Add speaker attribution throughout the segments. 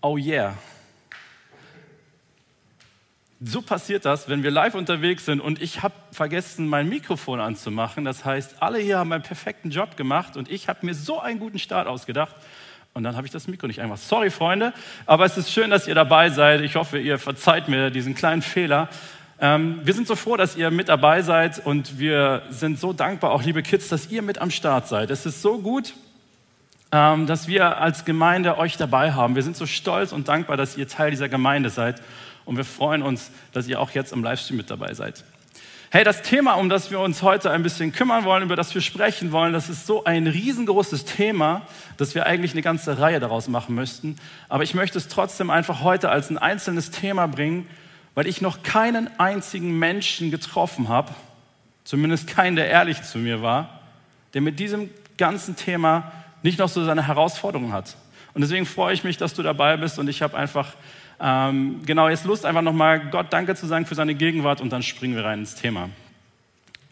Speaker 1: Oh yeah. So passiert das, wenn wir live unterwegs sind und ich habe vergessen, mein Mikrofon anzumachen. Das heißt, alle hier haben einen perfekten Job gemacht und ich habe mir so einen guten Start ausgedacht. Und dann habe ich das Mikro nicht einfach. Sorry, Freunde, aber es ist schön, dass ihr dabei seid. Ich hoffe, ihr verzeiht mir diesen kleinen Fehler. Ähm, wir sind so froh, dass ihr mit dabei seid und wir sind so dankbar, auch liebe Kids, dass ihr mit am Start seid. Es ist so gut, dass wir als Gemeinde euch dabei haben. Wir sind so stolz und dankbar, dass ihr Teil dieser Gemeinde seid und wir freuen uns, dass ihr auch jetzt im Livestream mit dabei seid. Hey, das Thema, um das wir uns heute ein bisschen kümmern wollen, über das wir sprechen wollen, das ist so ein riesengroßes Thema, dass wir eigentlich eine ganze Reihe daraus machen müssten. Aber ich möchte es trotzdem einfach heute als ein einzelnes Thema bringen, weil ich noch keinen einzigen Menschen getroffen habe, zumindest keinen, der ehrlich zu mir war, der mit diesem ganzen Thema nicht noch so seine Herausforderungen hat. Und deswegen freue ich mich, dass du dabei bist und ich habe einfach ähm, genau jetzt Lust, einfach nochmal Gott Danke zu sagen für seine Gegenwart und dann springen wir rein ins Thema.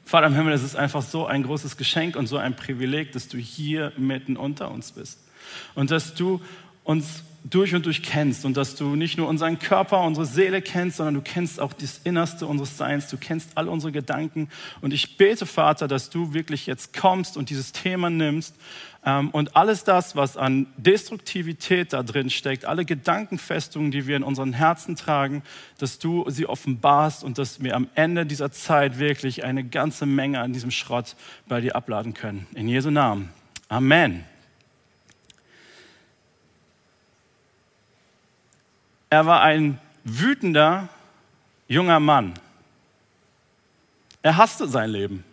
Speaker 1: Vater im Himmel, es ist einfach so ein großes Geschenk und so ein Privileg, dass du hier mitten unter uns bist und dass du uns durch und durch kennst und dass du nicht nur unseren Körper, unsere Seele kennst, sondern du kennst auch das Innerste unseres Seins, du kennst all unsere Gedanken. Und ich bete, Vater, dass du wirklich jetzt kommst und dieses Thema nimmst ähm, und alles das, was an Destruktivität da drin steckt, alle Gedankenfestungen, die wir in unseren Herzen tragen, dass du sie offenbarst und dass wir am Ende dieser Zeit wirklich eine ganze Menge an diesem Schrott bei dir abladen können. In Jesu Namen. Amen. Er war ein wütender junger Mann. Er hasste sein Leben.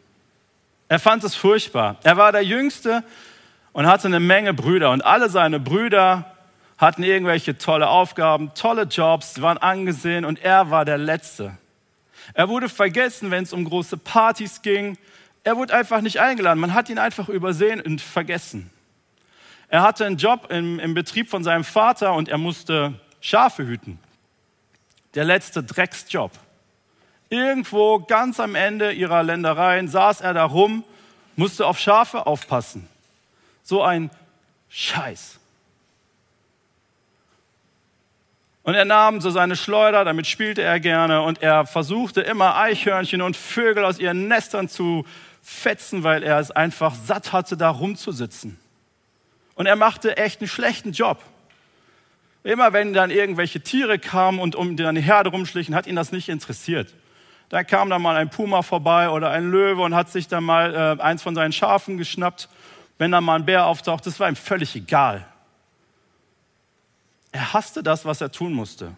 Speaker 1: Er fand es furchtbar. Er war der Jüngste und hatte eine Menge Brüder. Und alle seine Brüder hatten irgendwelche tolle Aufgaben, tolle Jobs, waren angesehen und er war der Letzte. Er wurde vergessen, wenn es um große Partys ging. Er wurde einfach nicht eingeladen. Man hat ihn einfach übersehen und vergessen. Er hatte einen Job im, im Betrieb von seinem Vater und er musste Schafe hüten. Der letzte Drecksjob. Irgendwo ganz am Ende ihrer Ländereien saß er da rum, musste auf Schafe aufpassen. So ein Scheiß. Und er nahm so seine Schleuder, damit spielte er gerne und er versuchte immer Eichhörnchen und Vögel aus ihren Nestern zu fetzen, weil er es einfach satt hatte, da rumzusitzen. Und er machte echt einen schlechten Job. Immer wenn dann irgendwelche Tiere kamen und um die Herde rumschlichen, hat ihn das nicht interessiert. Da kam dann mal ein Puma vorbei oder ein Löwe und hat sich dann mal äh, eins von seinen Schafen geschnappt. Wenn dann mal ein Bär auftaucht, das war ihm völlig egal. Er hasste das, was er tun musste.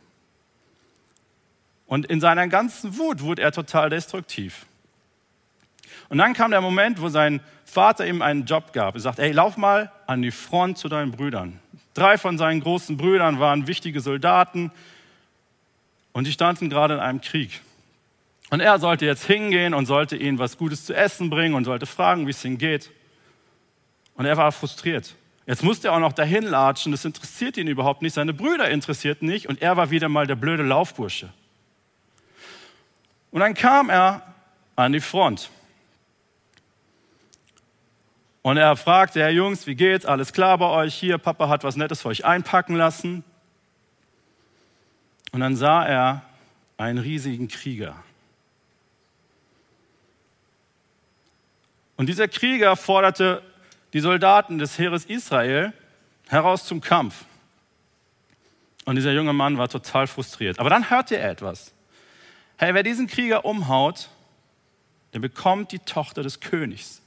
Speaker 1: Und in seiner ganzen Wut wurde er total destruktiv. Und dann kam der Moment, wo sein Vater ihm einen Job gab. Er sagt, ey, lauf mal an die Front zu deinen Brüdern. Drei von seinen großen Brüdern waren wichtige Soldaten und die standen gerade in einem Krieg. Und er sollte jetzt hingehen und sollte ihnen was Gutes zu essen bringen und sollte fragen, wie es ihnen geht. Und er war frustriert. Jetzt musste er auch noch dahin latschen, das interessiert ihn überhaupt nicht, seine Brüder interessierten nicht und er war wieder mal der blöde Laufbursche. Und dann kam er an die Front. Und er fragte, Herr Jungs, wie geht's? Alles klar bei euch? Hier, Papa hat was Nettes für euch einpacken lassen. Und dann sah er einen riesigen Krieger. Und dieser Krieger forderte die Soldaten des Heeres Israel heraus zum Kampf. Und dieser junge Mann war total frustriert. Aber dann hörte er etwas. Hey, wer diesen Krieger umhaut, der bekommt die Tochter des Königs.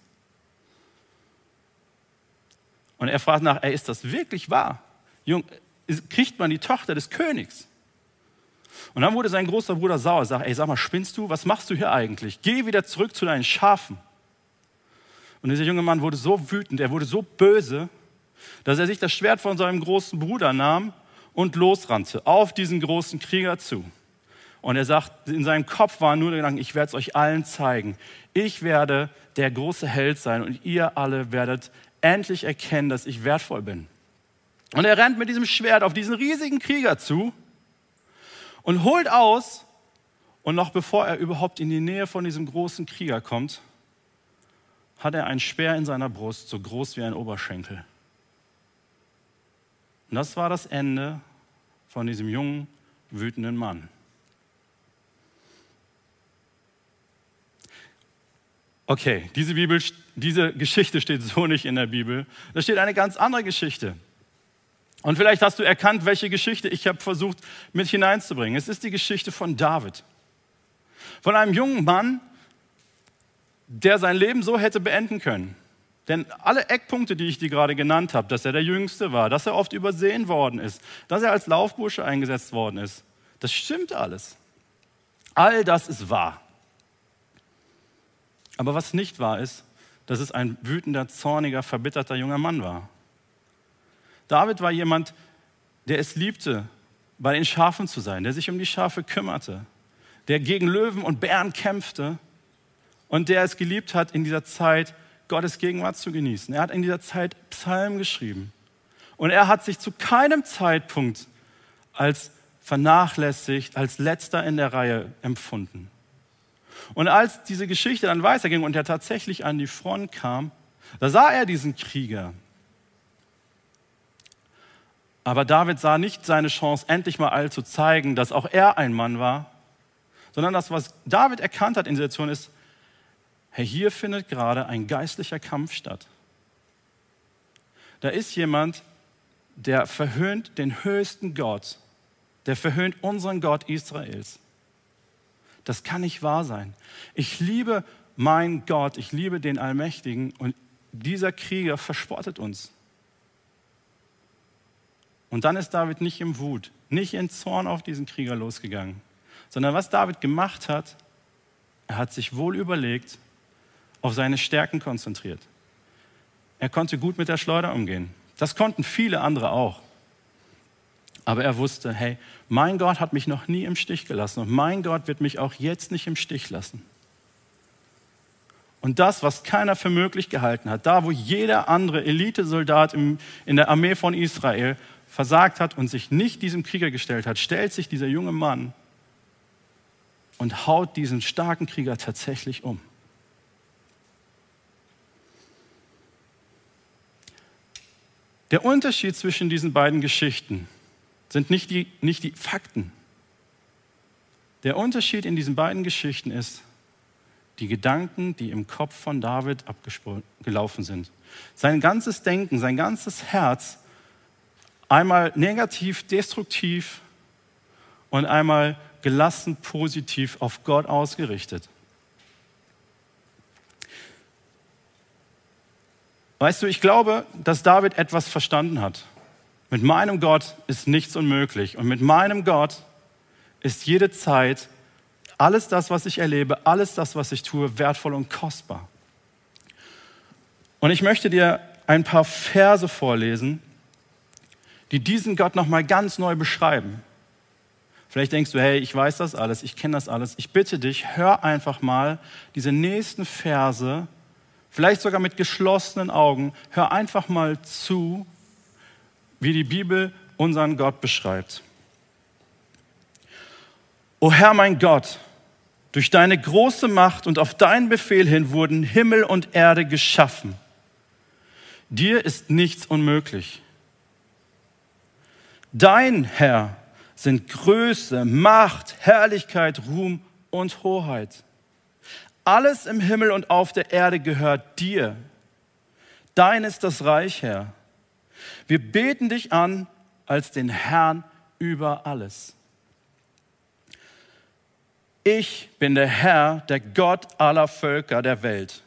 Speaker 1: Und er fragt nach, ey, ist das wirklich wahr? Jung, kriegt man die Tochter des Königs? Und dann wurde sein großer Bruder sauer, sagt, ey, sag mal, spinnst du? Was machst du hier eigentlich? Geh wieder zurück zu deinen Schafen. Und dieser junge Mann wurde so wütend, er wurde so böse, dass er sich das Schwert von seinem großen Bruder nahm und losrannte auf diesen großen Krieger zu. Und er sagt, in seinem Kopf war nur der Gedanke, ich werde es euch allen zeigen. Ich werde der große Held sein und ihr alle werdet endlich erkennen, dass ich wertvoll bin. Und er rennt mit diesem Schwert auf diesen riesigen Krieger zu und holt aus. Und noch bevor er überhaupt in die Nähe von diesem großen Krieger kommt, hat er einen Speer in seiner Brust, so groß wie ein Oberschenkel. Und das war das Ende von diesem jungen, wütenden Mann. Okay, diese, Bibel, diese Geschichte steht so nicht in der Bibel. Da steht eine ganz andere Geschichte. Und vielleicht hast du erkannt, welche Geschichte ich habe versucht mit hineinzubringen. Es ist die Geschichte von David. Von einem jungen Mann, der sein Leben so hätte beenden können. Denn alle Eckpunkte, die ich dir gerade genannt habe, dass er der Jüngste war, dass er oft übersehen worden ist, dass er als Laufbursche eingesetzt worden ist, das stimmt alles. All das ist wahr. Aber was nicht wahr ist, dass es ein wütender, zorniger, verbitterter junger Mann war. David war jemand, der es liebte, bei den Schafen zu sein, der sich um die Schafe kümmerte, der gegen Löwen und Bären kämpfte und der es geliebt hat, in dieser Zeit Gottes Gegenwart zu genießen. Er hat in dieser Zeit Psalmen geschrieben. Und er hat sich zu keinem Zeitpunkt als vernachlässigt, als letzter in der Reihe empfunden. Und als diese Geschichte dann weiterging und er tatsächlich an die Front kam, da sah er diesen Krieger. Aber David sah nicht seine Chance, endlich mal all zu zeigen, dass auch er ein Mann war, sondern das, was David erkannt hat in der Situation ist, hey, hier findet gerade ein geistlicher Kampf statt. Da ist jemand, der verhöhnt den höchsten Gott, der verhöhnt unseren Gott Israels. Das kann nicht wahr sein. Ich liebe meinen Gott, ich liebe den Allmächtigen und dieser Krieger verspottet uns. Und dann ist David nicht im Wut, nicht in Zorn auf diesen Krieger losgegangen, sondern was David gemacht hat, er hat sich wohl überlegt, auf seine Stärken konzentriert. Er konnte gut mit der Schleuder umgehen. Das konnten viele andere auch. Aber er wusste, hey, mein Gott hat mich noch nie im Stich gelassen und mein Gott wird mich auch jetzt nicht im Stich lassen. Und das, was keiner für möglich gehalten hat, da wo jeder andere Elitesoldat in der Armee von Israel versagt hat und sich nicht diesem Krieger gestellt hat, stellt sich dieser junge Mann und haut diesen starken Krieger tatsächlich um. Der Unterschied zwischen diesen beiden Geschichten sind nicht die, nicht die Fakten. Der Unterschied in diesen beiden Geschichten ist die Gedanken, die im Kopf von David abgelaufen sind. Sein ganzes Denken, sein ganzes Herz, einmal negativ, destruktiv und einmal gelassen, positiv auf Gott ausgerichtet. Weißt du, ich glaube, dass David etwas verstanden hat. Mit meinem Gott ist nichts unmöglich. Und mit meinem Gott ist jede Zeit, alles das, was ich erlebe, alles das, was ich tue, wertvoll und kostbar. Und ich möchte dir ein paar Verse vorlesen, die diesen Gott nochmal ganz neu beschreiben. Vielleicht denkst du, hey, ich weiß das alles, ich kenne das alles. Ich bitte dich, hör einfach mal diese nächsten Verse, vielleicht sogar mit geschlossenen Augen, hör einfach mal zu, wie die Bibel unseren Gott beschreibt. O Herr mein Gott, durch deine große Macht und auf deinen Befehl hin wurden Himmel und Erde geschaffen. Dir ist nichts unmöglich. Dein Herr sind Größe, Macht, Herrlichkeit, Ruhm und Hoheit. Alles im Himmel und auf der Erde gehört dir. Dein ist das Reich, Herr. Wir beten dich an als den Herrn über alles. Ich bin der Herr, der Gott aller Völker der Welt.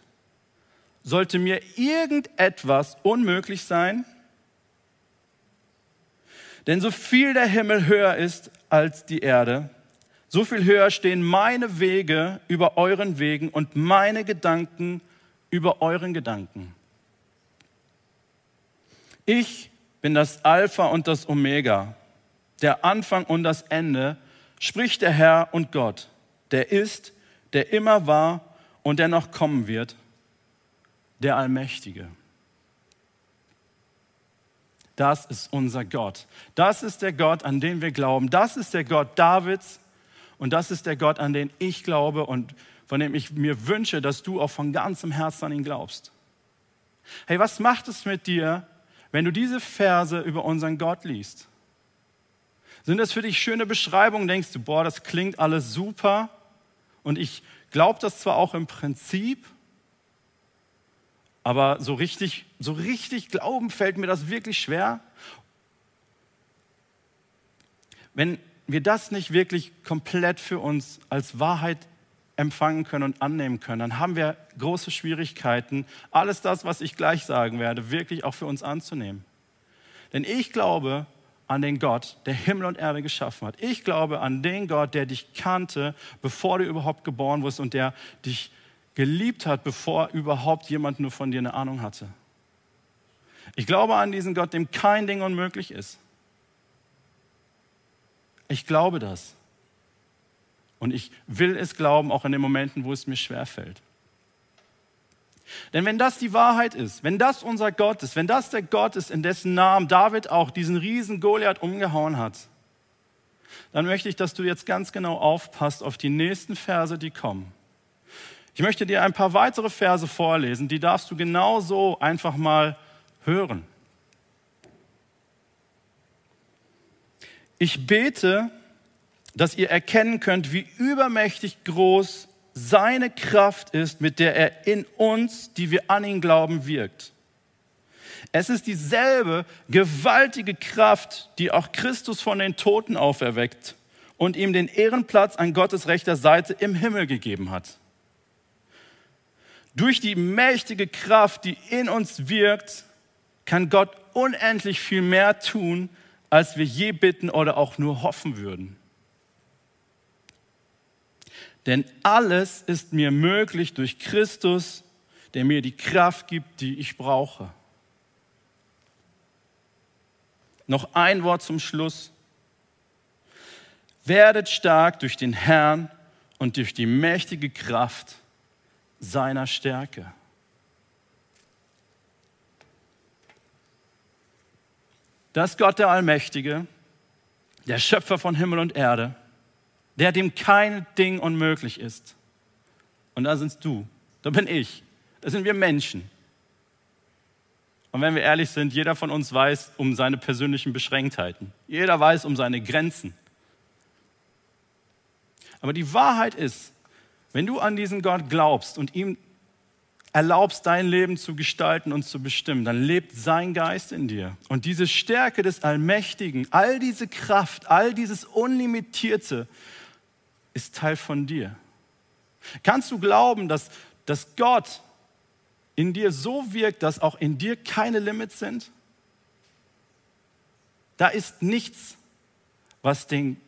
Speaker 1: Sollte mir irgendetwas unmöglich sein? Denn so viel der Himmel höher ist als die Erde, so viel höher stehen meine Wege über euren Wegen und meine Gedanken über euren Gedanken. Ich bin das Alpha und das Omega, der Anfang und das Ende, spricht der Herr und Gott, der ist, der immer war und der noch kommen wird, der Allmächtige. Das ist unser Gott. Das ist der Gott, an den wir glauben. Das ist der Gott Davids und das ist der Gott, an den ich glaube und von dem ich mir wünsche, dass du auch von ganzem Herzen an ihn glaubst. Hey, was macht es mit dir, wenn du diese Verse über unseren Gott liest, Sind das für dich schöne Beschreibungen? Denkst du, boah, das klingt alles super und ich glaube das zwar auch im Prinzip, aber so richtig, so richtig glauben fällt mir das wirklich schwer. Wenn wir das nicht wirklich komplett für uns als Wahrheit empfangen können und annehmen können, dann haben wir große Schwierigkeiten, alles das, was ich gleich sagen werde, wirklich auch für uns anzunehmen. Denn ich glaube an den Gott, der Himmel und Erde geschaffen hat. Ich glaube an den Gott, der dich kannte, bevor du überhaupt geboren wurdest und der dich geliebt hat, bevor überhaupt jemand nur von dir eine Ahnung hatte. Ich glaube an diesen Gott, dem kein Ding unmöglich ist. Ich glaube das. Und ich will es glauben, auch in den Momenten, wo es mir schwerfällt. Denn wenn das die Wahrheit ist, wenn das unser Gott ist, wenn das der Gott ist, in dessen Namen David auch diesen riesen Goliath umgehauen hat, dann möchte ich, dass du jetzt ganz genau aufpasst auf die nächsten Verse, die kommen. Ich möchte dir ein paar weitere Verse vorlesen, die darfst du genauso einfach mal hören. Ich bete, dass ihr erkennen könnt, wie übermächtig groß seine Kraft ist, mit der er in uns, die wir an ihn glauben, wirkt. Es ist dieselbe gewaltige Kraft, die auch Christus von den Toten auferweckt und ihm den Ehrenplatz an Gottes rechter Seite im Himmel gegeben hat. Durch die mächtige Kraft, die in uns wirkt, kann Gott unendlich viel mehr tun, als wir je bitten oder auch nur hoffen würden. Denn alles ist mir möglich durch Christus, der mir die Kraft gibt, die ich brauche. Noch ein Wort zum Schluss. Werdet stark durch den Herrn und durch die mächtige Kraft seiner Stärke. Das ist Gott der Allmächtige, der Schöpfer von Himmel und Erde, der dem kein Ding unmöglich ist. Und da sind du, da bin ich, da sind wir Menschen. Und wenn wir ehrlich sind, jeder von uns weiß um seine persönlichen Beschränktheiten. Jeder weiß um seine Grenzen. Aber die Wahrheit ist, wenn du an diesen Gott glaubst und ihm erlaubst, dein Leben zu gestalten und zu bestimmen, dann lebt sein Geist in dir. Und diese Stärke des Allmächtigen, all diese Kraft, all dieses Unlimitierte ist Teil von dir. Kannst du glauben, dass, dass Gott in dir so wirkt, dass auch in dir keine Limits sind? Da ist nichts, was den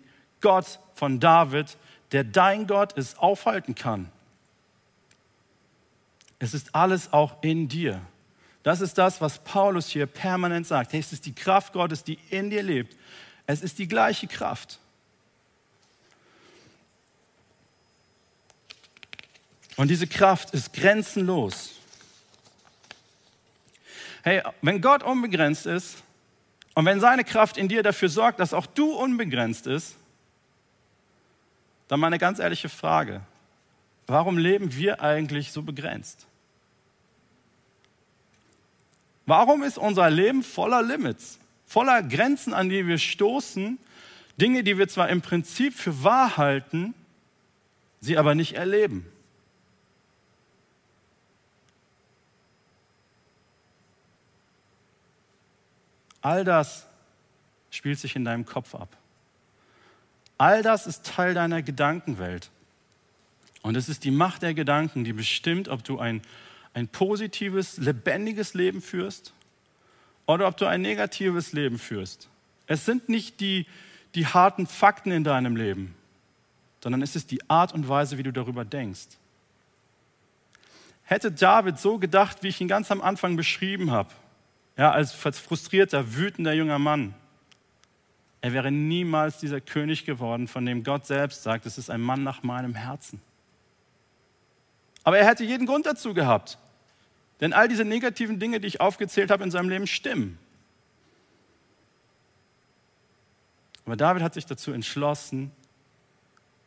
Speaker 1: Gott von David, der dein Gott ist, aufhalten kann. Es ist alles auch in dir. Das ist das, was Paulus hier permanent sagt. Es ist die Kraft Gottes, die in dir lebt. Es ist die gleiche Kraft. Und diese Kraft ist grenzenlos. Hey, wenn Gott unbegrenzt ist und wenn seine Kraft in dir dafür sorgt, dass auch du unbegrenzt ist, dann mal eine ganz ehrliche Frage. Warum leben wir eigentlich so begrenzt? Warum ist unser Leben voller Limits, voller Grenzen, an die wir stoßen, Dinge, die wir zwar im Prinzip für wahr halten, sie aber nicht erleben? All das spielt sich in deinem Kopf ab. All das ist Teil deiner Gedankenwelt. Und es ist die Macht der Gedanken, die bestimmt, ob du ein ein positives, lebendiges Leben führst oder ob du ein negatives Leben führst. Es sind nicht die, die harten Fakten in deinem Leben, sondern es ist die Art und Weise, wie du darüber denkst. Hätte David so gedacht, wie ich ihn ganz am Anfang beschrieben habe, ja, als frustrierter, wütender junger Mann, er wäre niemals dieser König geworden, von dem Gott selbst sagt, es ist ein Mann nach meinem Herzen. Aber er hätte jeden Grund dazu gehabt. Denn all diese negativen Dinge, die ich aufgezählt habe in seinem Leben, stimmen. Aber David hat sich dazu entschlossen,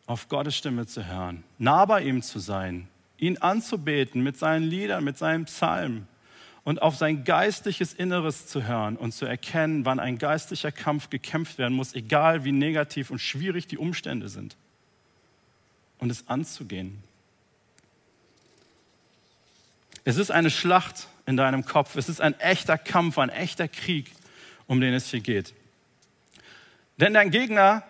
Speaker 1: auf Gottes Stimme zu hören, nah bei ihm zu sein, ihn anzubeten mit seinen Liedern, mit seinen Psalmen. Und auf sein geistliches Inneres zu hören und zu erkennen, wann ein geistlicher Kampf gekämpft werden muss, egal wie negativ und schwierig die Umstände sind. Und es anzugehen. Es ist eine Schlacht in deinem Kopf. Es ist ein echter Kampf, ein echter Krieg, um den es hier geht. Denn dein Gegner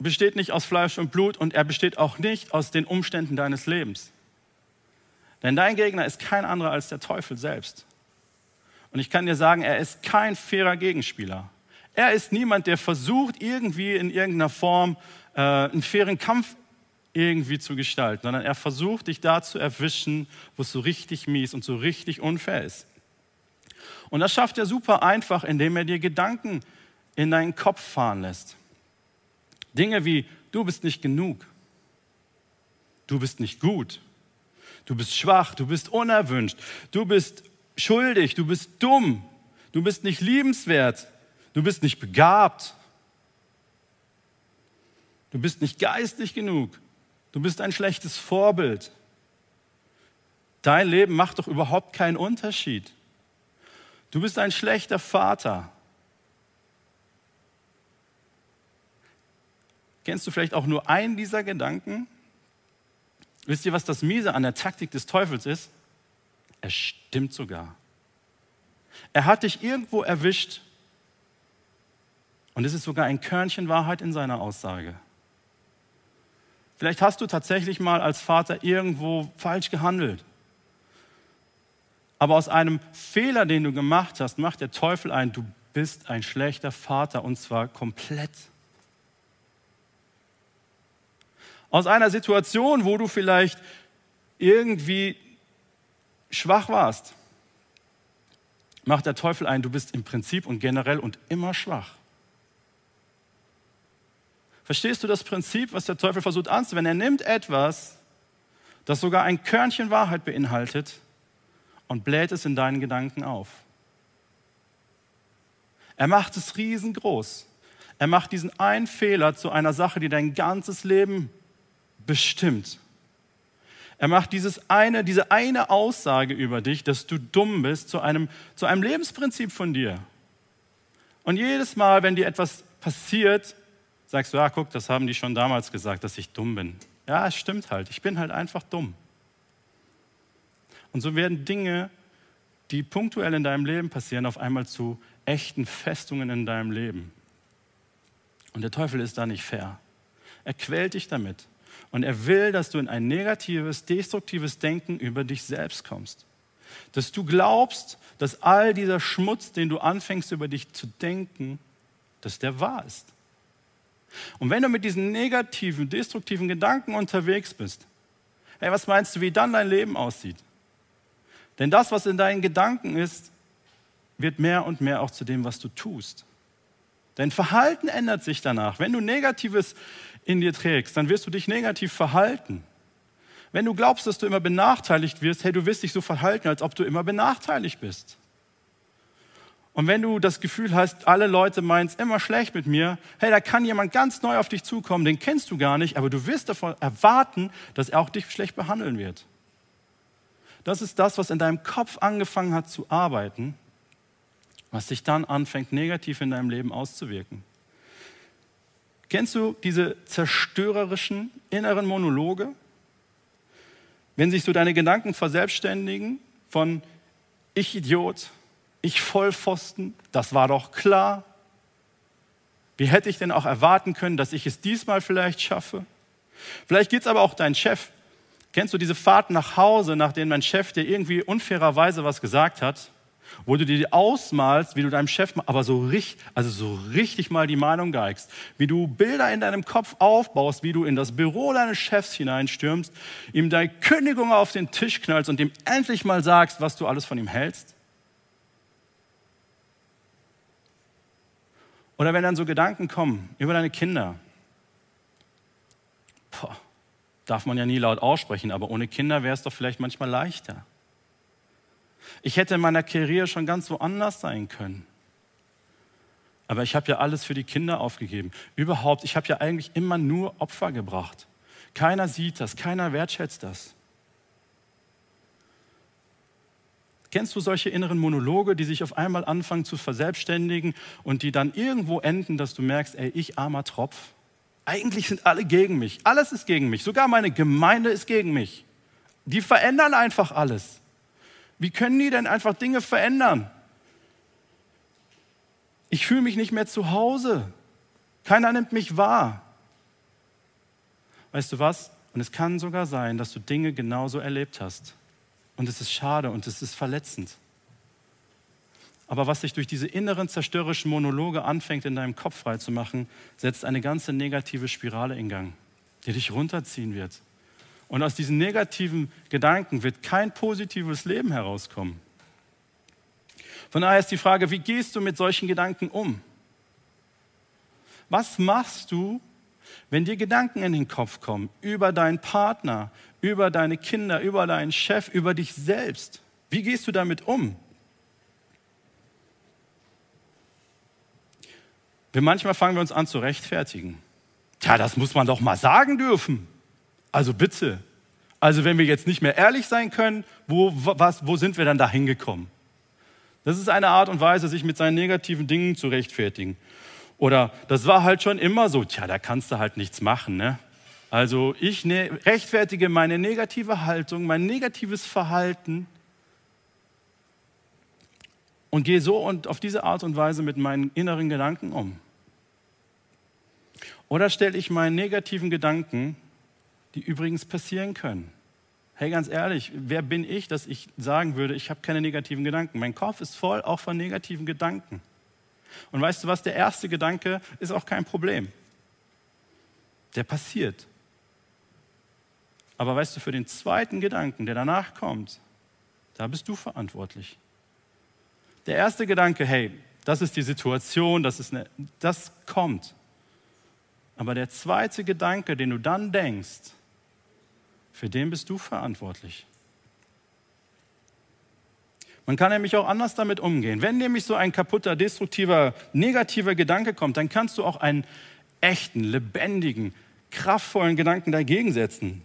Speaker 1: besteht nicht aus Fleisch und Blut und er besteht auch nicht aus den Umständen deines Lebens. Denn dein Gegner ist kein anderer als der Teufel selbst. Und ich kann dir sagen, er ist kein fairer Gegenspieler. Er ist niemand, der versucht, irgendwie in irgendeiner Form äh, einen fairen Kampf irgendwie zu gestalten, sondern er versucht, dich da zu erwischen, wo es so richtig mies und so richtig unfair ist. Und das schafft er super einfach, indem er dir Gedanken in deinen Kopf fahren lässt. Dinge wie, du bist nicht genug, du bist nicht gut, du bist schwach, du bist unerwünscht, du bist schuldig, du bist dumm, du bist nicht liebenswert, du bist nicht begabt, du bist nicht geistig genug, du bist ein schlechtes Vorbild. Dein Leben macht doch überhaupt keinen Unterschied. Du bist ein schlechter Vater. Kennst du vielleicht auch nur einen dieser Gedanken? Wisst ihr, was das Miese an der Taktik des Teufels ist? Es stimmt sogar. Er hat dich irgendwo erwischt und es ist sogar ein Körnchen Wahrheit in seiner Aussage. Vielleicht hast du tatsächlich mal als Vater irgendwo falsch gehandelt. Aber aus einem Fehler, den du gemacht hast, macht der Teufel ein, du bist ein schlechter Vater und zwar komplett. Aus einer Situation, wo du vielleicht irgendwie schwach warst, macht der Teufel ein, du bist im Prinzip und generell und immer schwach. Verstehst du das Prinzip, was der Teufel versucht anzuwenden? Er nimmt etwas, das sogar ein Körnchen Wahrheit beinhaltet und bläht es in deinen Gedanken auf. Er macht es riesengroß. Er macht diesen einen Fehler zu einer Sache, die dein ganzes Leben bestimmt. Er macht dieses eine, diese eine Aussage über dich, dass du dumm bist, zu einem, zu einem Lebensprinzip von dir. Und jedes Mal, wenn dir etwas passiert, sagst du, ja, guck, das haben die schon damals gesagt, dass ich dumm bin. Ja, es stimmt halt, ich bin halt einfach dumm. Und so werden Dinge, die punktuell in deinem Leben passieren, auf einmal zu echten Festungen in deinem Leben. Und der Teufel ist da nicht fair. Er quält dich damit. Und er will, dass du in ein negatives, destruktives Denken über dich selbst kommst. Dass du glaubst, dass all dieser Schmutz, den du anfängst über dich zu denken, dass der wahr ist. Und wenn du mit diesen negativen, destruktiven Gedanken unterwegs bist, hey, was meinst du, wie dann dein Leben aussieht? Denn das, was in deinen Gedanken ist, wird mehr und mehr auch zu dem, was du tust. Dein Verhalten ändert sich danach. Wenn du Negatives in dir trägst, dann wirst du dich negativ verhalten. Wenn du glaubst, dass du immer benachteiligt wirst, hey, du wirst dich so verhalten, als ob du immer benachteiligt bist. Und wenn du das Gefühl hast, alle Leute meinen es immer schlecht mit mir, hey, da kann jemand ganz neu auf dich zukommen, den kennst du gar nicht, aber du wirst davon erwarten, dass er auch dich schlecht behandeln wird. Das ist das, was in deinem Kopf angefangen hat zu arbeiten, was sich dann anfängt, negativ in deinem Leben auszuwirken. Kennst du diese zerstörerischen inneren Monologe? Wenn sich so deine Gedanken verselbstständigen von ich Idiot, ich Vollpfosten, das war doch klar. Wie hätte ich denn auch erwarten können, dass ich es diesmal vielleicht schaffe? Vielleicht geht es aber auch dein Chef. Kennst du diese Fahrt nach Hause, nachdem mein Chef dir irgendwie unfairerweise was gesagt hat? Wo du dir ausmalst, wie du deinem Chef aber so richtig, also so richtig mal die Meinung geigst, wie du Bilder in deinem Kopf aufbaust, wie du in das Büro deines Chefs hineinstürmst, ihm deine Kündigung auf den Tisch knallst und ihm endlich mal sagst, was du alles von ihm hältst? Oder wenn dann so Gedanken kommen über deine Kinder. Boah, darf man ja nie laut aussprechen, aber ohne Kinder wäre es doch vielleicht manchmal leichter. Ich hätte in meiner Karriere schon ganz woanders sein können. Aber ich habe ja alles für die Kinder aufgegeben. Überhaupt, ich habe ja eigentlich immer nur Opfer gebracht. Keiner sieht das, keiner wertschätzt das. Kennst du solche inneren Monologe, die sich auf einmal anfangen zu verselbstständigen und die dann irgendwo enden, dass du merkst, ey, ich armer Tropf, eigentlich sind alle gegen mich, alles ist gegen mich, sogar meine Gemeinde ist gegen mich. Die verändern einfach alles. Wie können die denn einfach Dinge verändern? Ich fühle mich nicht mehr zu Hause. Keiner nimmt mich wahr. Weißt du was? Und es kann sogar sein, dass du Dinge genauso erlebt hast. Und es ist schade und es ist verletzend. Aber was sich durch diese inneren zerstörerischen Monologe anfängt, in deinem Kopf freizumachen, setzt eine ganze negative Spirale in Gang, die dich runterziehen wird. Und aus diesen negativen Gedanken wird kein positives Leben herauskommen. Von daher ist die Frage, wie gehst du mit solchen Gedanken um? Was machst du, wenn dir Gedanken in den Kopf kommen über deinen Partner, über deine Kinder, über deinen Chef, über dich selbst? Wie gehst du damit um? Wir manchmal fangen wir uns an zu rechtfertigen. Tja, das muss man doch mal sagen dürfen. Also bitte. Also wenn wir jetzt nicht mehr ehrlich sein können, wo, was, wo sind wir dann da hingekommen? Das ist eine Art und Weise, sich mit seinen negativen Dingen zu rechtfertigen. Oder das war halt schon immer so, tja, da kannst du halt nichts machen. Ne? Also ich ne rechtfertige meine negative Haltung, mein negatives Verhalten und gehe so und auf diese Art und Weise mit meinen inneren Gedanken um. Oder stelle ich meinen negativen Gedanken, die übrigens passieren können. Hey, ganz ehrlich, wer bin ich, dass ich sagen würde, ich habe keine negativen Gedanken? Mein Kopf ist voll auch von negativen Gedanken. Und weißt du was, der erste Gedanke ist auch kein Problem. Der passiert. Aber weißt du, für den zweiten Gedanken, der danach kommt, da bist du verantwortlich. Der erste Gedanke, hey, das ist die Situation, das, ist eine, das kommt. Aber der zweite Gedanke, den du dann denkst, für den bist du verantwortlich. Man kann nämlich auch anders damit umgehen. Wenn nämlich so ein kaputter, destruktiver, negativer Gedanke kommt, dann kannst du auch einen echten, lebendigen, kraftvollen Gedanken dagegen setzen.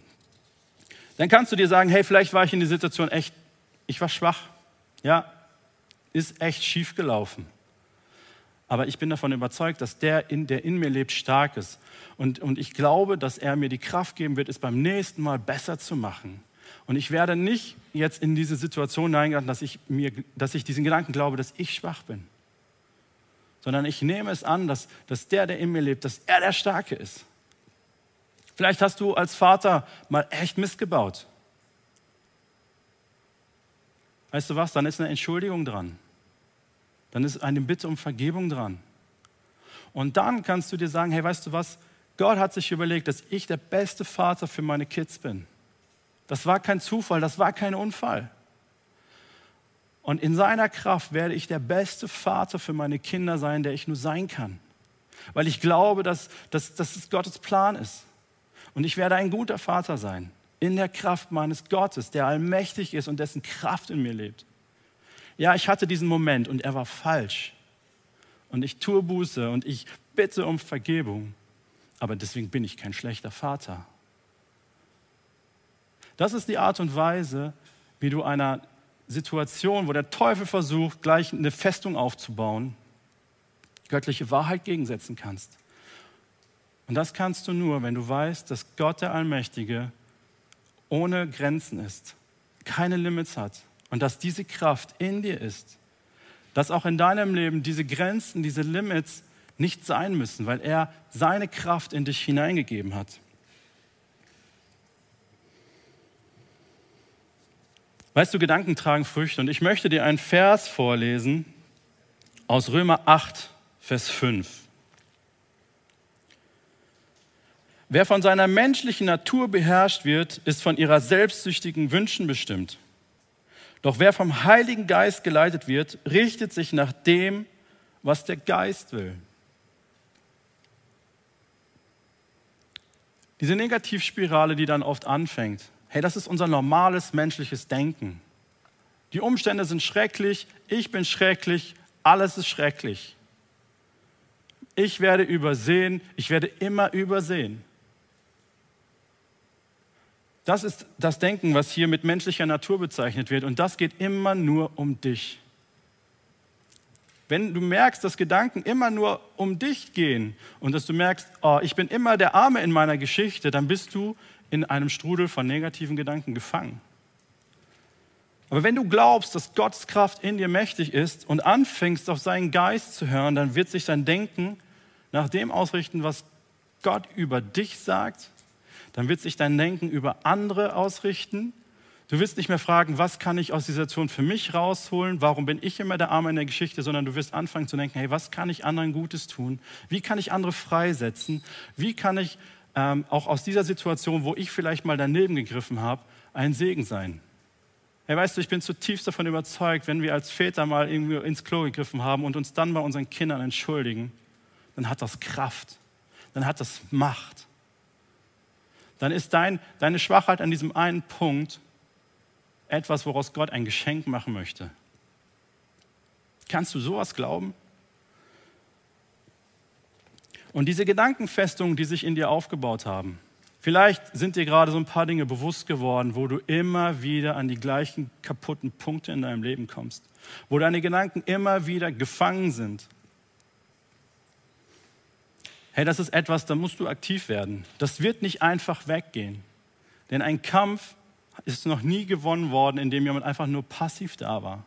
Speaker 1: Dann kannst du dir sagen, hey, vielleicht war ich in der Situation echt, ich war schwach. Ja, ist echt schief gelaufen. Aber ich bin davon überzeugt, dass der, in, der in mir lebt, stark ist. Und, und ich glaube, dass er mir die Kraft geben wird, es beim nächsten Mal besser zu machen. Und ich werde nicht jetzt in diese Situation hineingeraten, dass ich, dass ich diesen Gedanken glaube, dass ich schwach bin. Sondern ich nehme es an, dass, dass der, der in mir lebt, dass er der Starke ist. Vielleicht hast du als Vater mal echt missgebaut. Weißt du was? Dann ist eine Entschuldigung dran. Dann ist eine Bitte um Vergebung dran. Und dann kannst du dir sagen, hey, weißt du was? Gott hat sich überlegt, dass ich der beste Vater für meine Kids bin. Das war kein Zufall, das war kein Unfall. Und in seiner Kraft werde ich der beste Vater für meine Kinder sein, der ich nur sein kann. Weil ich glaube, dass, dass, dass es Gottes Plan ist. Und ich werde ein guter Vater sein. In der Kraft meines Gottes, der allmächtig ist und dessen Kraft in mir lebt. Ja, ich hatte diesen Moment und er war falsch. Und ich tue Buße und ich bitte um Vergebung. Aber deswegen bin ich kein schlechter Vater. Das ist die Art und Weise, wie du einer Situation, wo der Teufel versucht, gleich eine Festung aufzubauen, göttliche Wahrheit gegensetzen kannst. Und das kannst du nur, wenn du weißt, dass Gott der Allmächtige ohne Grenzen ist, keine Limits hat und dass diese Kraft in dir ist, dass auch in deinem Leben diese Grenzen, diese Limits nicht sein müssen, weil er seine Kraft in dich hineingegeben hat. Weißt du, Gedanken tragen Früchte. Und ich möchte dir einen Vers vorlesen aus Römer 8, Vers 5. Wer von seiner menschlichen Natur beherrscht wird, ist von ihrer selbstsüchtigen Wünschen bestimmt. Doch wer vom Heiligen Geist geleitet wird, richtet sich nach dem, was der Geist will. Diese Negativspirale, die dann oft anfängt, hey, das ist unser normales menschliches Denken. Die Umstände sind schrecklich, ich bin schrecklich, alles ist schrecklich. Ich werde übersehen, ich werde immer übersehen. Das ist das Denken, was hier mit menschlicher Natur bezeichnet wird. Und das geht immer nur um dich. Wenn du merkst, dass Gedanken immer nur um dich gehen und dass du merkst, oh, ich bin immer der Arme in meiner Geschichte, dann bist du in einem Strudel von negativen Gedanken gefangen. Aber wenn du glaubst, dass Gottes Kraft in dir mächtig ist und anfängst, auf seinen Geist zu hören, dann wird sich dein Denken nach dem ausrichten, was Gott über dich sagt. Dann wird sich dein Denken über andere ausrichten. Du wirst nicht mehr fragen, was kann ich aus dieser Situation für mich rausholen? Warum bin ich immer der Arme in der Geschichte? Sondern du wirst anfangen zu denken, hey, was kann ich anderen Gutes tun? Wie kann ich andere freisetzen? Wie kann ich ähm, auch aus dieser Situation, wo ich vielleicht mal daneben gegriffen habe, ein Segen sein? Hey, weißt du, ich bin zutiefst davon überzeugt, wenn wir als Väter mal irgendwie ins Klo gegriffen haben und uns dann bei unseren Kindern entschuldigen, dann hat das Kraft, dann hat das Macht. Dann ist dein, deine Schwachheit an diesem einen Punkt etwas, woraus Gott ein Geschenk machen möchte. Kannst du sowas glauben? Und diese Gedankenfestungen, die sich in dir aufgebaut haben, Vielleicht sind dir gerade so ein paar Dinge bewusst geworden, wo du immer wieder an die gleichen kaputten Punkte in deinem Leben kommst, wo deine Gedanken immer wieder gefangen sind. Hey, das ist etwas, da musst du aktiv werden. Das wird nicht einfach weggehen. Denn ein Kampf ist noch nie gewonnen worden, indem jemand einfach nur passiv da war.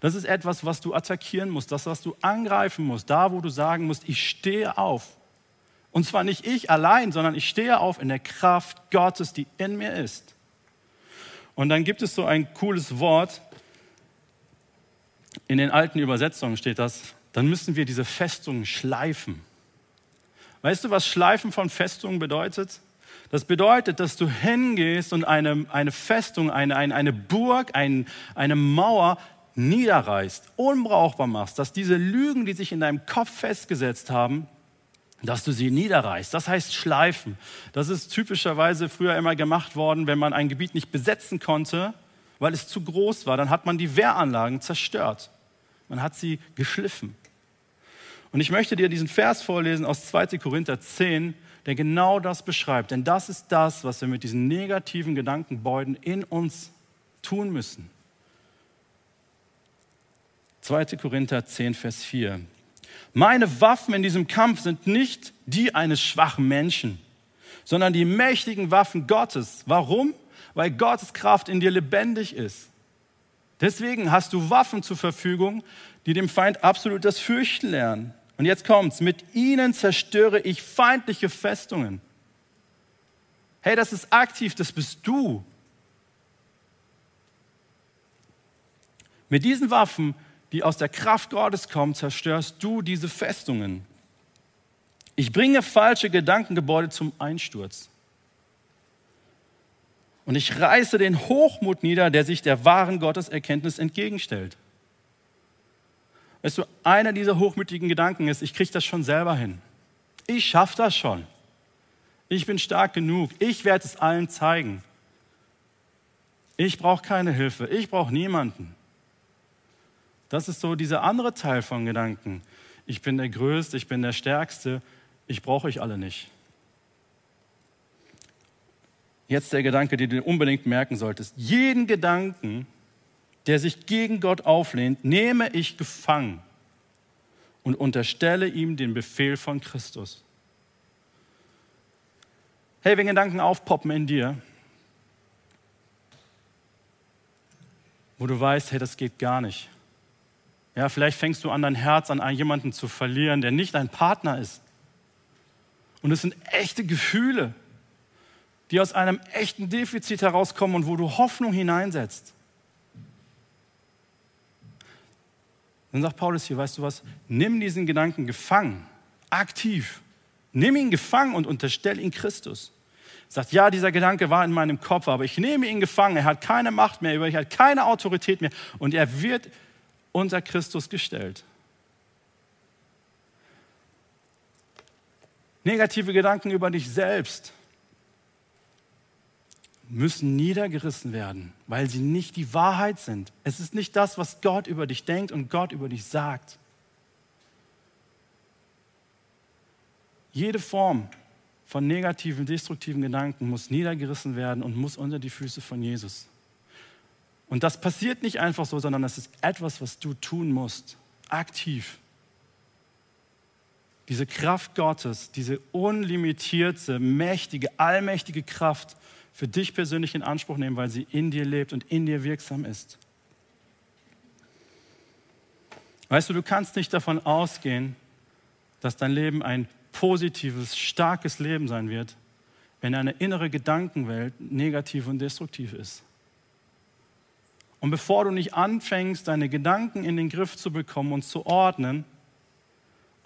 Speaker 1: Das ist etwas, was du attackieren musst, das, was du angreifen musst, da, wo du sagen musst, ich stehe auf und zwar nicht ich allein, sondern ich stehe auf in der Kraft Gottes, die in mir ist. Und dann gibt es so ein cooles Wort, in den alten Übersetzungen steht das, dann müssen wir diese Festungen schleifen. Weißt du, was Schleifen von Festungen bedeutet? Das bedeutet, dass du hingehst und eine, eine Festung, eine, eine, eine Burg, ein, eine Mauer niederreißt, unbrauchbar machst, dass diese Lügen, die sich in deinem Kopf festgesetzt haben, dass du sie niederreißt. Das heißt schleifen. Das ist typischerweise früher immer gemacht worden, wenn man ein Gebiet nicht besetzen konnte, weil es zu groß war. Dann hat man die Wehranlagen zerstört. Man hat sie geschliffen. Und ich möchte dir diesen Vers vorlesen aus 2. Korinther 10, der genau das beschreibt. Denn das ist das, was wir mit diesen negativen Gedankenbeuden in uns tun müssen. 2. Korinther 10, Vers 4. Meine Waffen in diesem Kampf sind nicht die eines schwachen Menschen, sondern die mächtigen Waffen Gottes. Warum? Weil Gottes Kraft in dir lebendig ist. Deswegen hast du Waffen zur Verfügung, die dem Feind absolut das Fürchten lernen. Und jetzt kommt's, mit ihnen zerstöre ich feindliche Festungen. Hey, das ist aktiv, das bist du. Mit diesen Waffen die aus der Kraft Gottes kommen, zerstörst du diese Festungen. Ich bringe falsche Gedankengebäude zum Einsturz. Und ich reiße den Hochmut nieder, der sich der wahren Gotteserkenntnis entgegenstellt. Weißt du, einer dieser hochmütigen Gedanken ist, ich kriege das schon selber hin. Ich schaffe das schon. Ich bin stark genug. Ich werde es allen zeigen. Ich brauche keine Hilfe. Ich brauche niemanden. Das ist so dieser andere Teil von Gedanken. Ich bin der Größte, ich bin der Stärkste, ich brauche euch alle nicht. Jetzt der Gedanke, den du unbedingt merken solltest. Jeden Gedanken, der sich gegen Gott auflehnt, nehme ich gefangen und unterstelle ihm den Befehl von Christus. Hey, wenn Gedanken aufpoppen in dir, wo du weißt, hey, das geht gar nicht, ja, vielleicht fängst du an, dein Herz an jemanden zu verlieren, der nicht dein Partner ist. Und es sind echte Gefühle, die aus einem echten Defizit herauskommen und wo du Hoffnung hineinsetzt. Dann sagt Paulus hier, weißt du was, nimm diesen Gedanken gefangen, aktiv. Nimm ihn gefangen und unterstell ihn Christus. Sagt, ja, dieser Gedanke war in meinem Kopf, aber ich nehme ihn gefangen. Er hat keine Macht mehr über mich, er hat keine Autorität mehr und er wird unter Christus gestellt. Negative Gedanken über dich selbst müssen niedergerissen werden, weil sie nicht die Wahrheit sind. Es ist nicht das, was Gott über dich denkt und Gott über dich sagt. Jede Form von negativen, destruktiven Gedanken muss niedergerissen werden und muss unter die Füße von Jesus. Und das passiert nicht einfach so, sondern das ist etwas, was du tun musst, aktiv. Diese Kraft Gottes, diese unlimitierte, mächtige, allmächtige Kraft für dich persönlich in Anspruch nehmen, weil sie in dir lebt und in dir wirksam ist. Weißt du, du kannst nicht davon ausgehen, dass dein Leben ein positives, starkes Leben sein wird, wenn deine innere Gedankenwelt negativ und destruktiv ist. Und bevor du nicht anfängst, deine Gedanken in den Griff zu bekommen und zu ordnen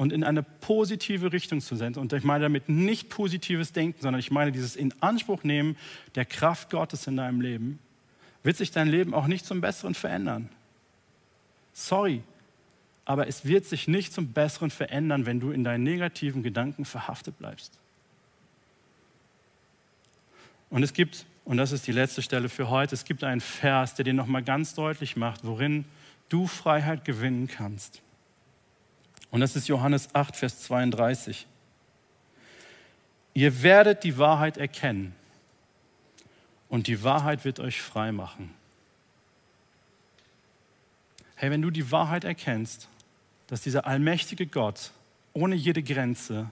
Speaker 1: und in eine positive Richtung zu senden, und ich meine damit nicht positives Denken, sondern ich meine dieses Inanspruchnehmen der Kraft Gottes in deinem Leben, wird sich dein Leben auch nicht zum Besseren verändern. Sorry, aber es wird sich nicht zum Besseren verändern, wenn du in deinen negativen Gedanken verhaftet bleibst. Und es gibt, und das ist die letzte Stelle für heute, es gibt einen Vers, der dir nochmal ganz deutlich macht, worin du Freiheit gewinnen kannst. Und das ist Johannes 8, Vers 32. Ihr werdet die Wahrheit erkennen und die Wahrheit wird euch frei machen. Hey, wenn du die Wahrheit erkennst dass dieser allmächtige Gott ohne jede Grenze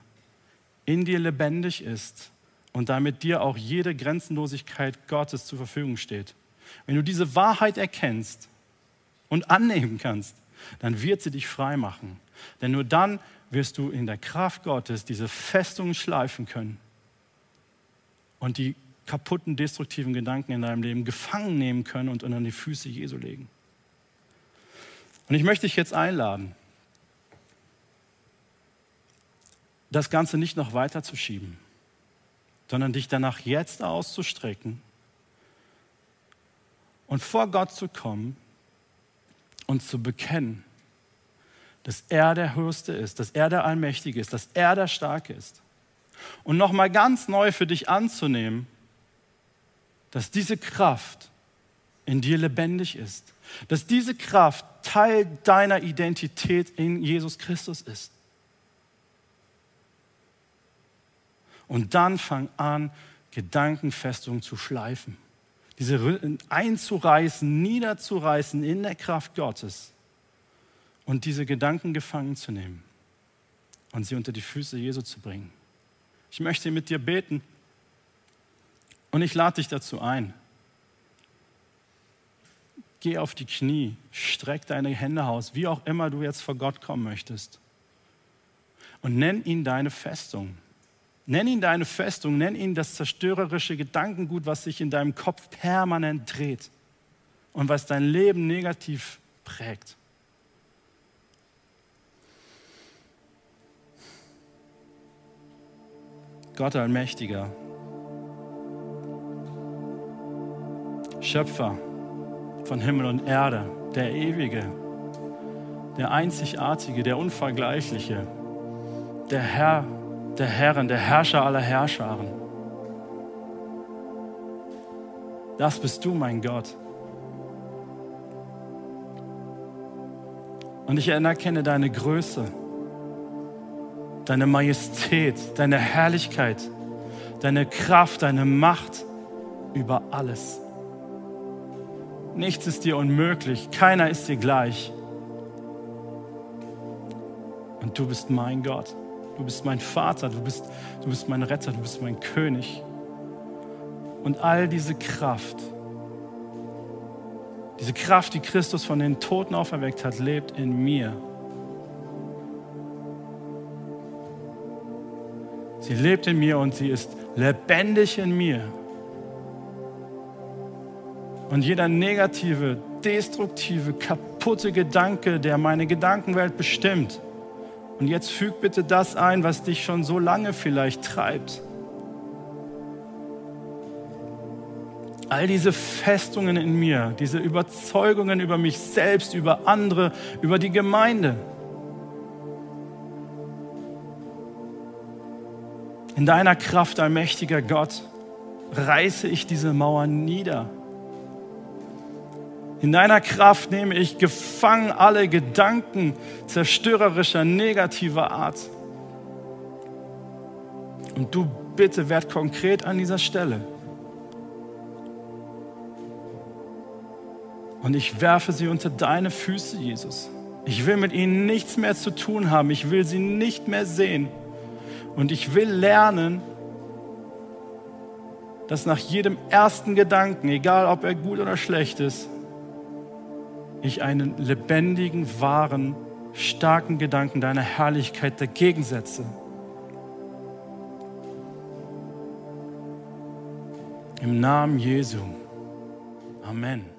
Speaker 1: in dir lebendig ist und damit dir auch jede Grenzenlosigkeit Gottes zur Verfügung steht. Wenn du diese Wahrheit erkennst und annehmen kannst, dann wird sie dich frei machen. Denn nur dann wirst du in der Kraft Gottes diese Festungen schleifen können und die kaputten, destruktiven Gedanken in deinem Leben gefangen nehmen können und unter die Füße Jesu legen. Und ich möchte dich jetzt einladen, das Ganze nicht noch weiter zu schieben, sondern dich danach jetzt auszustrecken und vor Gott zu kommen und zu bekennen, dass er der Höchste ist, dass er der Allmächtige ist, dass er der Starke ist. Und nochmal ganz neu für dich anzunehmen, dass diese Kraft in dir lebendig ist, dass diese Kraft Teil deiner Identität in Jesus Christus ist. Und dann fang an, Gedankenfestungen zu schleifen. Diese einzureißen, niederzureißen in der Kraft Gottes und diese Gedanken gefangen zu nehmen und sie unter die Füße Jesu zu bringen. Ich möchte mit dir beten und ich lade dich dazu ein. Geh auf die Knie, streck deine Hände aus, wie auch immer du jetzt vor Gott kommen möchtest. Und nenn ihn deine Festung. Nenn ihn deine Festung, nenn ihn das zerstörerische Gedankengut, was sich in deinem Kopf permanent dreht und was dein Leben negativ prägt. Gott allmächtiger, Schöpfer von Himmel und Erde, der Ewige, der Einzigartige, der Unvergleichliche, der Herr der Herren, der Herrscher aller Herrscharen. Das bist du, mein Gott. Und ich anerkenne deine Größe, deine Majestät, deine Herrlichkeit, deine Kraft, deine Macht über alles. Nichts ist dir unmöglich, keiner ist dir gleich. Und du bist mein Gott. Du bist mein Vater, du bist, du bist mein Retter, du bist mein König. Und all diese Kraft, diese Kraft, die Christus von den Toten auferweckt hat, lebt in mir. Sie lebt in mir und sie ist lebendig in mir. Und jeder negative, destruktive, kaputte Gedanke, der meine Gedankenwelt bestimmt, und jetzt füg bitte das ein, was dich schon so lange vielleicht treibt. All diese Festungen in mir, diese Überzeugungen über mich selbst, über andere, über die Gemeinde. In deiner Kraft, allmächtiger Gott, reiße ich diese Mauern nieder. In deiner Kraft nehme ich gefangen alle Gedanken zerstörerischer, negativer Art. Und du bitte werd konkret an dieser Stelle. Und ich werfe sie unter deine Füße, Jesus. Ich will mit ihnen nichts mehr zu tun haben. Ich will sie nicht mehr sehen. Und ich will lernen, dass nach jedem ersten Gedanken, egal ob er gut oder schlecht ist, ich einen lebendigen, wahren, starken Gedanken deiner Herrlichkeit dagegen setze. Im Namen Jesu. Amen.